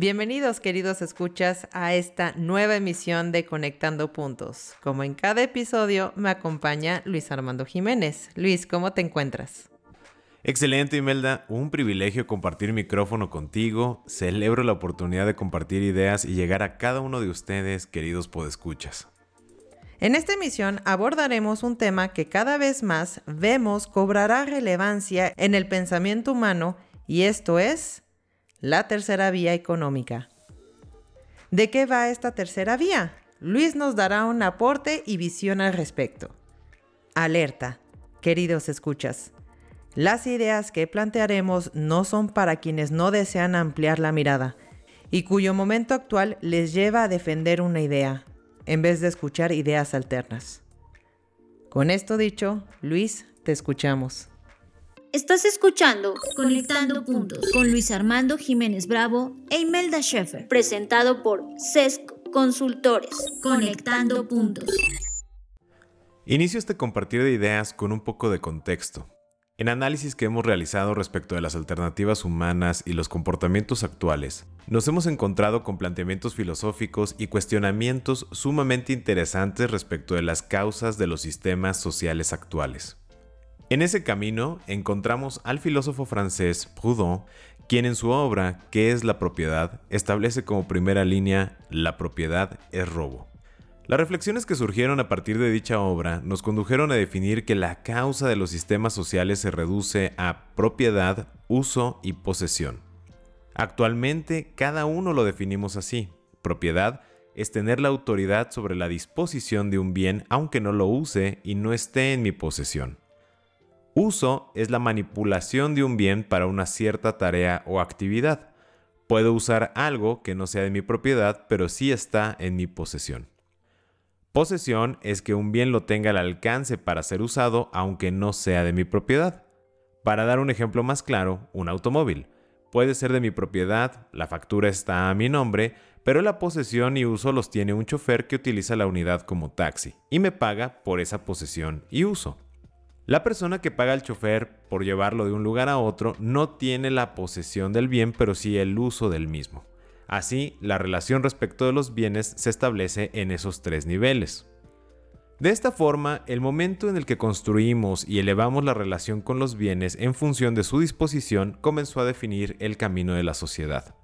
Bienvenidos queridos escuchas a esta nueva emisión de Conectando Puntos. Como en cada episodio me acompaña Luis Armando Jiménez. Luis, ¿cómo te encuentras? Excelente Imelda, un privilegio compartir micrófono contigo. Celebro la oportunidad de compartir ideas y llegar a cada uno de ustedes, queridos podescuchas. En esta emisión abordaremos un tema que cada vez más vemos cobrará relevancia en el pensamiento humano y esto es la tercera vía económica. ¿De qué va esta tercera vía? Luis nos dará un aporte y visión al respecto. Alerta, queridos escuchas. Las ideas que plantearemos no son para quienes no desean ampliar la mirada y cuyo momento actual les lleva a defender una idea, en vez de escuchar ideas alternas. Con esto dicho, Luis, te escuchamos. Estás escuchando Conectando Puntos con Luis Armando Jiménez Bravo e Imelda Schaeffer, presentado por CESC Consultores. Conectando Puntos. Inicio este compartir de ideas con un poco de contexto. En análisis que hemos realizado respecto de las alternativas humanas y los comportamientos actuales, nos hemos encontrado con planteamientos filosóficos y cuestionamientos sumamente interesantes respecto de las causas de los sistemas sociales actuales. En ese camino encontramos al filósofo francés Proudhon, quien en su obra ¿Qué es la propiedad? establece como primera línea La propiedad es robo. Las reflexiones que surgieron a partir de dicha obra nos condujeron a definir que la causa de los sistemas sociales se reduce a propiedad, uso y posesión. Actualmente cada uno lo definimos así. Propiedad es tener la autoridad sobre la disposición de un bien aunque no lo use y no esté en mi posesión. Uso es la manipulación de un bien para una cierta tarea o actividad. Puedo usar algo que no sea de mi propiedad, pero sí está en mi posesión. Posesión es que un bien lo tenga al alcance para ser usado aunque no sea de mi propiedad. Para dar un ejemplo más claro, un automóvil. Puede ser de mi propiedad, la factura está a mi nombre, pero la posesión y uso los tiene un chofer que utiliza la unidad como taxi y me paga por esa posesión y uso. La persona que paga al chofer por llevarlo de un lugar a otro no tiene la posesión del bien, pero sí el uso del mismo. Así, la relación respecto de los bienes se establece en esos tres niveles. De esta forma, el momento en el que construimos y elevamos la relación con los bienes en función de su disposición comenzó a definir el camino de la sociedad.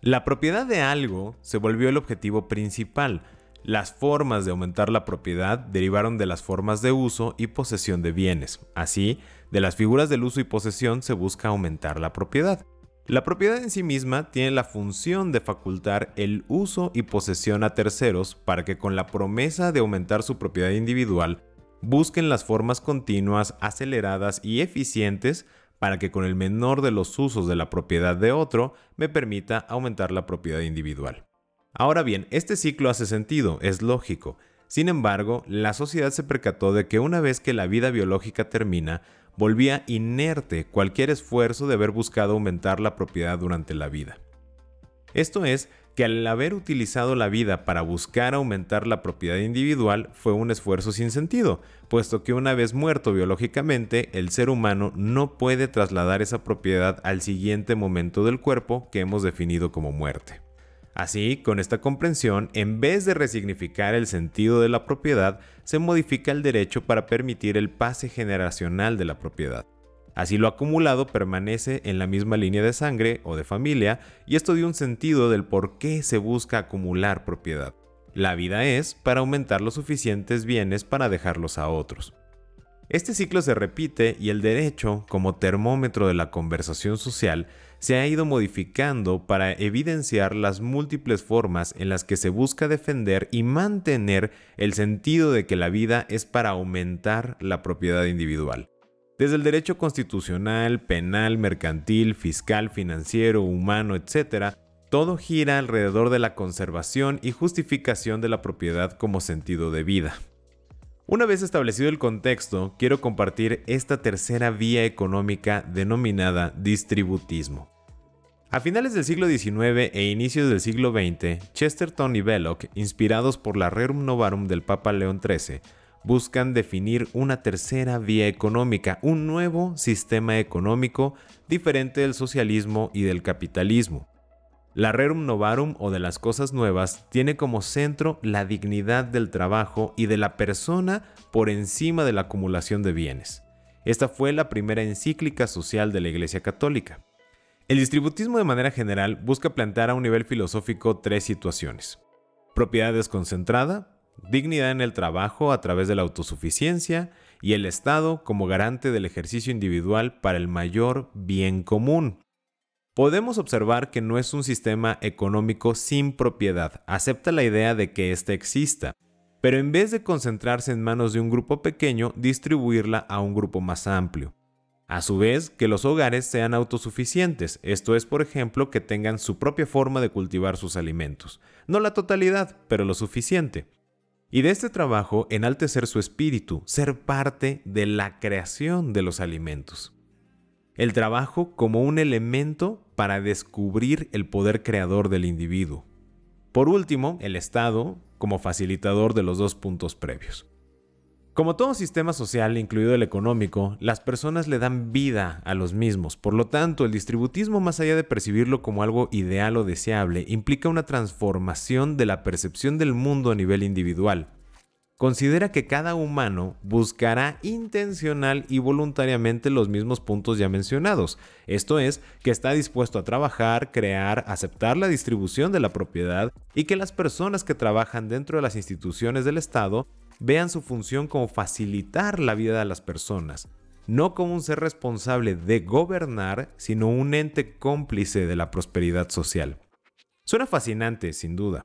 La propiedad de algo se volvió el objetivo principal, las formas de aumentar la propiedad derivaron de las formas de uso y posesión de bienes. Así, de las figuras del uso y posesión se busca aumentar la propiedad. La propiedad en sí misma tiene la función de facultar el uso y posesión a terceros para que con la promesa de aumentar su propiedad individual busquen las formas continuas, aceleradas y eficientes para que con el menor de los usos de la propiedad de otro me permita aumentar la propiedad individual. Ahora bien, este ciclo hace sentido, es lógico. Sin embargo, la sociedad se percató de que una vez que la vida biológica termina, volvía inerte cualquier esfuerzo de haber buscado aumentar la propiedad durante la vida. Esto es, que al haber utilizado la vida para buscar aumentar la propiedad individual fue un esfuerzo sin sentido, puesto que una vez muerto biológicamente, el ser humano no puede trasladar esa propiedad al siguiente momento del cuerpo que hemos definido como muerte. Así, con esta comprensión, en vez de resignificar el sentido de la propiedad, se modifica el derecho para permitir el pase generacional de la propiedad. Así lo acumulado permanece en la misma línea de sangre o de familia y esto dio un sentido del por qué se busca acumular propiedad. La vida es para aumentar los suficientes bienes para dejarlos a otros. Este ciclo se repite y el derecho, como termómetro de la conversación social, se ha ido modificando para evidenciar las múltiples formas en las que se busca defender y mantener el sentido de que la vida es para aumentar la propiedad individual. Desde el derecho constitucional, penal, mercantil, fiscal, financiero, humano, etc., todo gira alrededor de la conservación y justificación de la propiedad como sentido de vida. Una vez establecido el contexto, quiero compartir esta tercera vía económica denominada distributismo. A finales del siglo XIX e inicios del siglo XX, Chesterton y Belloc, inspirados por la Rerum Novarum del Papa León XIII, buscan definir una tercera vía económica, un nuevo sistema económico diferente del socialismo y del capitalismo. La Rerum Novarum o de las cosas nuevas tiene como centro la dignidad del trabajo y de la persona por encima de la acumulación de bienes. Esta fue la primera encíclica social de la Iglesia Católica. El distributismo de manera general busca plantear a un nivel filosófico tres situaciones. Propiedad desconcentrada, dignidad en el trabajo a través de la autosuficiencia y el Estado como garante del ejercicio individual para el mayor bien común. Podemos observar que no es un sistema económico sin propiedad, acepta la idea de que ésta exista, pero en vez de concentrarse en manos de un grupo pequeño, distribuirla a un grupo más amplio. A su vez, que los hogares sean autosuficientes, esto es, por ejemplo, que tengan su propia forma de cultivar sus alimentos. No la totalidad, pero lo suficiente. Y de este trabajo enaltecer su espíritu, ser parte de la creación de los alimentos el trabajo como un elemento para descubrir el poder creador del individuo. Por último, el Estado como facilitador de los dos puntos previos. Como todo sistema social, incluido el económico, las personas le dan vida a los mismos. Por lo tanto, el distributismo, más allá de percibirlo como algo ideal o deseable, implica una transformación de la percepción del mundo a nivel individual, considera que cada humano buscará intencional y voluntariamente los mismos puntos ya mencionados. Esto es, que está dispuesto a trabajar, crear, aceptar la distribución de la propiedad y que las personas que trabajan dentro de las instituciones del Estado vean su función como facilitar la vida de las personas, no como un ser responsable de gobernar, sino un ente cómplice de la prosperidad social. Suena fascinante, sin duda,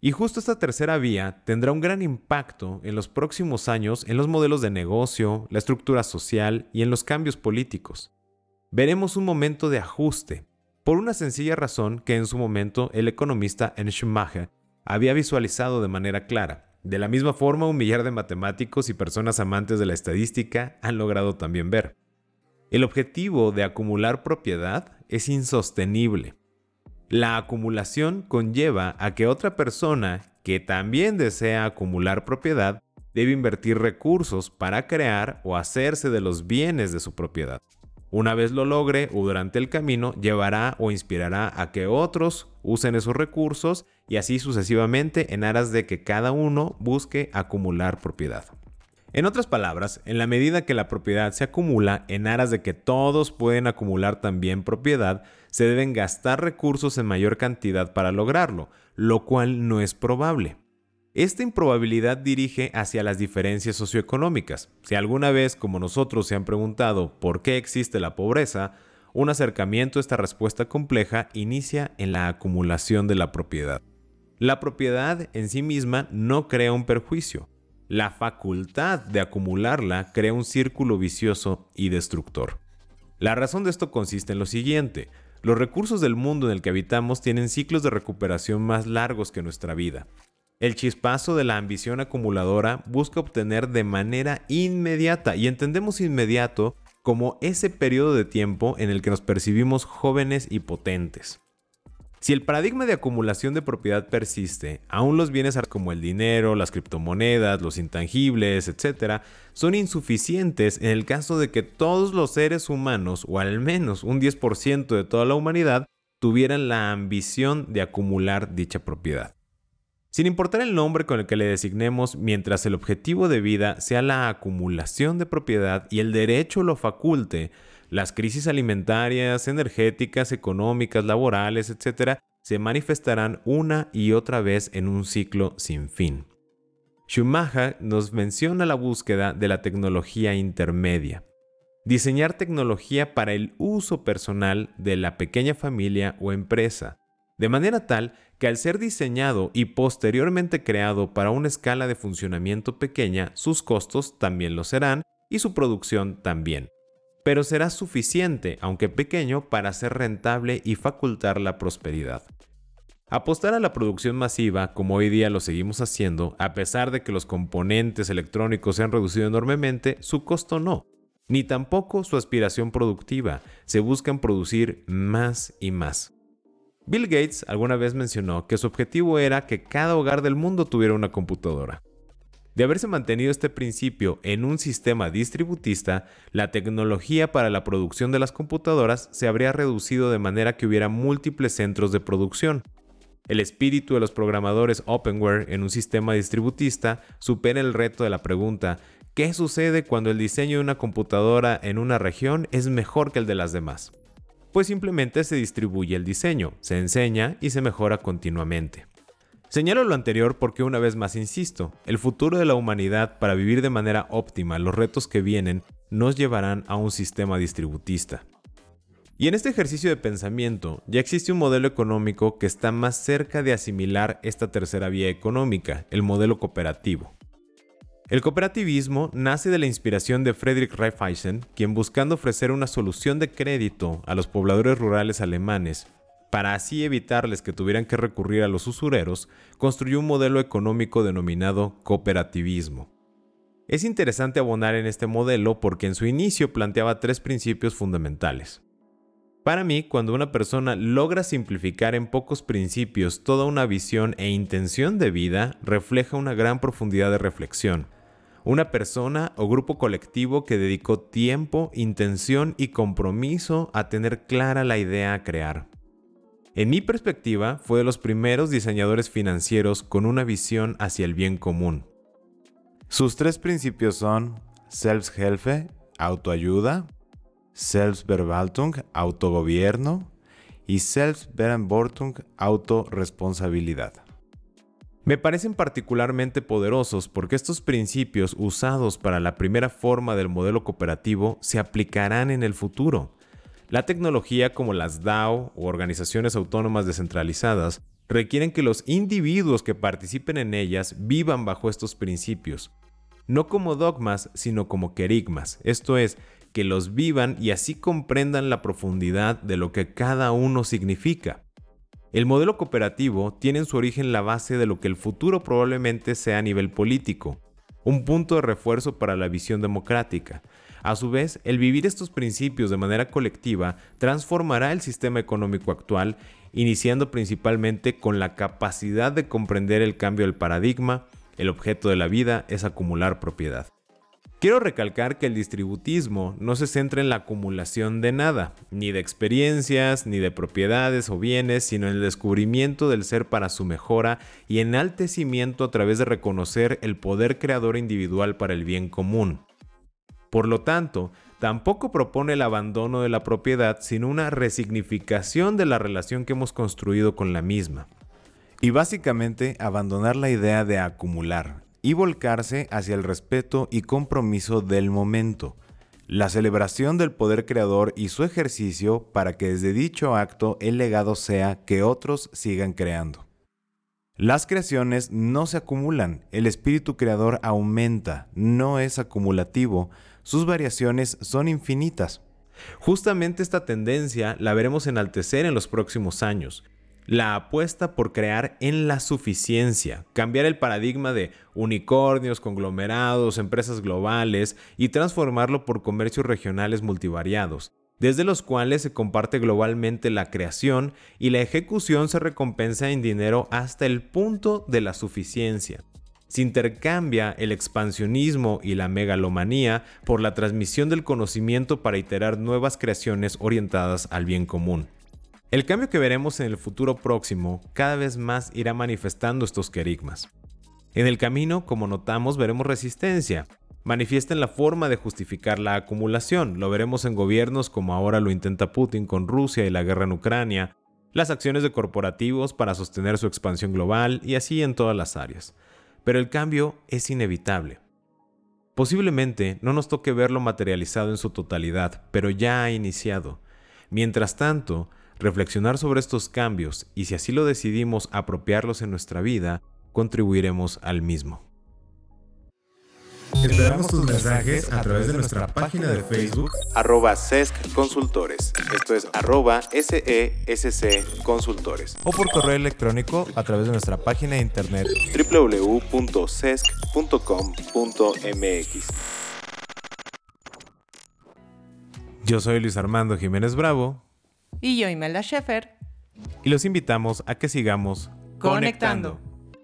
y justo esta tercera vía tendrá un gran impacto en los próximos años en los modelos de negocio, la estructura social y en los cambios políticos. Veremos un momento de ajuste, por una sencilla razón que en su momento el economista. Schumacher había visualizado de manera clara. De la misma forma, un millar de matemáticos y personas amantes de la estadística han logrado también ver. El objetivo de acumular propiedad es insostenible la acumulación conlleva a que otra persona que también desea acumular propiedad debe invertir recursos para crear o hacerse de los bienes de su propiedad. Una vez lo logre o durante el camino llevará o inspirará a que otros usen esos recursos y así sucesivamente en aras de que cada uno busque acumular propiedad. En otras palabras, en la medida que la propiedad se acumula en aras de que todos pueden acumular también propiedad, se deben gastar recursos en mayor cantidad para lograrlo, lo cual no es probable. Esta improbabilidad dirige hacia las diferencias socioeconómicas. Si alguna vez, como nosotros, se han preguntado por qué existe la pobreza, un acercamiento a esta respuesta compleja inicia en la acumulación de la propiedad. La propiedad en sí misma no crea un perjuicio, la facultad de acumularla crea un círculo vicioso y destructor. La razón de esto consiste en lo siguiente. Los recursos del mundo en el que habitamos tienen ciclos de recuperación más largos que nuestra vida. El chispazo de la ambición acumuladora busca obtener de manera inmediata y entendemos inmediato como ese periodo de tiempo en el que nos percibimos jóvenes y potentes. Si el paradigma de acumulación de propiedad persiste, aún los bienes como el dinero, las criptomonedas, los intangibles, etc., son insuficientes en el caso de que todos los seres humanos, o al menos un 10% de toda la humanidad, tuvieran la ambición de acumular dicha propiedad. Sin importar el nombre con el que le designemos, mientras el objetivo de vida sea la acumulación de propiedad y el derecho lo faculte, las crisis alimentarias, energéticas, económicas, laborales, etc., se manifestarán una y otra vez en un ciclo sin fin. Schumacher nos menciona la búsqueda de la tecnología intermedia. diseñar tecnología para el uso personal de la pequeña familia o empresa, de manera tal que al ser diseñado y posteriormente creado para una escala de funcionamiento pequeña, sus costos también lo serán y su producción también. Pero será suficiente, aunque pequeño, para ser rentable y facultar la prosperidad. Apostar a la producción masiva, como hoy día lo seguimos haciendo, a pesar de que los componentes electrónicos se han reducido enormemente, su costo no, ni tampoco su aspiración productiva. Se buscan producir más y más. Bill Gates alguna vez mencionó que su objetivo era que cada hogar del mundo tuviera una computadora. De haberse mantenido este principio en un sistema distributista, la tecnología para la producción de las computadoras se habría reducido de manera que hubiera múltiples centros de producción. El espíritu de los programadores openware en un sistema distributista supera el reto de la pregunta ¿qué sucede cuando el diseño de una computadora en una región es mejor que el de las demás? Pues simplemente se distribuye el diseño, se enseña y se mejora continuamente. Señalo lo anterior porque una vez más insisto, el futuro de la humanidad para vivir de manera óptima los retos que vienen nos llevarán a un sistema distributista. Y en este ejercicio de pensamiento ya existe un modelo económico que está más cerca de asimilar esta tercera vía económica, el modelo cooperativo. El cooperativismo nace de la inspiración de Friedrich Raiffeisen, quien buscando ofrecer una solución de crédito a los pobladores rurales alemanes, para así evitarles que tuvieran que recurrir a los usureros, construyó un modelo económico denominado cooperativismo. Es interesante abonar en este modelo porque en su inicio planteaba tres principios fundamentales. Para mí, cuando una persona logra simplificar en pocos principios toda una visión e intención de vida, refleja una gran profundidad de reflexión, una persona o grupo colectivo que dedicó tiempo, intención y compromiso a tener clara la idea a crear. En mi perspectiva, fue de los primeros diseñadores financieros con una visión hacia el bien común. Sus tres principios son Selbsthilfe, autoayuda, Selbstverwaltung, autogobierno y Selbstverantwortung, autorresponsabilidad. Me parecen particularmente poderosos porque estos principios usados para la primera forma del modelo cooperativo se aplicarán en el futuro. La tecnología como las DAO o organizaciones autónomas descentralizadas requieren que los individuos que participen en ellas vivan bajo estos principios, no como dogmas, sino como querigmas, esto es, que los vivan y así comprendan la profundidad de lo que cada uno significa. El modelo cooperativo tiene en su origen la base de lo que el futuro probablemente sea a nivel político, un punto de refuerzo para la visión democrática. A su vez, el vivir estos principios de manera colectiva transformará el sistema económico actual, iniciando principalmente con la capacidad de comprender el cambio del paradigma, el objeto de la vida es acumular propiedad. Quiero recalcar que el distributismo no se centra en la acumulación de nada, ni de experiencias, ni de propiedades o bienes, sino en el descubrimiento del ser para su mejora y enaltecimiento a través de reconocer el poder creador individual para el bien común. Por lo tanto, tampoco propone el abandono de la propiedad, sino una resignificación de la relación que hemos construido con la misma. Y básicamente abandonar la idea de acumular, y volcarse hacia el respeto y compromiso del momento, la celebración del poder creador y su ejercicio para que desde dicho acto el legado sea que otros sigan creando. Las creaciones no se acumulan, el espíritu creador aumenta, no es acumulativo, sus variaciones son infinitas. Justamente esta tendencia la veremos enaltecer en los próximos años, la apuesta por crear en la suficiencia, cambiar el paradigma de unicornios, conglomerados, empresas globales y transformarlo por comercios regionales multivariados, desde los cuales se comparte globalmente la creación y la ejecución se recompensa en dinero hasta el punto de la suficiencia. Se intercambia el expansionismo y la megalomanía por la transmisión del conocimiento para iterar nuevas creaciones orientadas al bien común. El cambio que veremos en el futuro próximo cada vez más irá manifestando estos querigmas. En el camino, como notamos, veremos resistencia. Manifiesta en la forma de justificar la acumulación. Lo veremos en gobiernos como ahora lo intenta Putin con Rusia y la guerra en Ucrania, las acciones de corporativos para sostener su expansión global y así en todas las áreas. Pero el cambio es inevitable. Posiblemente no nos toque verlo materializado en su totalidad, pero ya ha iniciado. Mientras tanto, reflexionar sobre estos cambios y si así lo decidimos apropiarlos en nuestra vida, contribuiremos al mismo. Esperamos tus mensajes a través de nuestra página de Facebook arroba SESC Consultores, esto es arroba SESC Consultores, o por correo electrónico a través de nuestra página de internet www.sesc.com.mx. Yo soy Luis Armando Jiménez Bravo. Y yo, Imelda Schaefer. Y los invitamos a que sigamos conectando.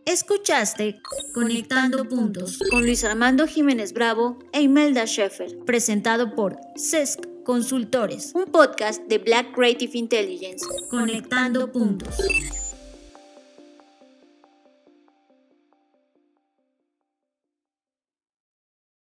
Escuchaste Conectando Puntos con Luis Armando Jiménez Bravo e Imelda Schaefer, presentado por CESC Consultores, un podcast de Black Creative Intelligence. Conectando Puntos.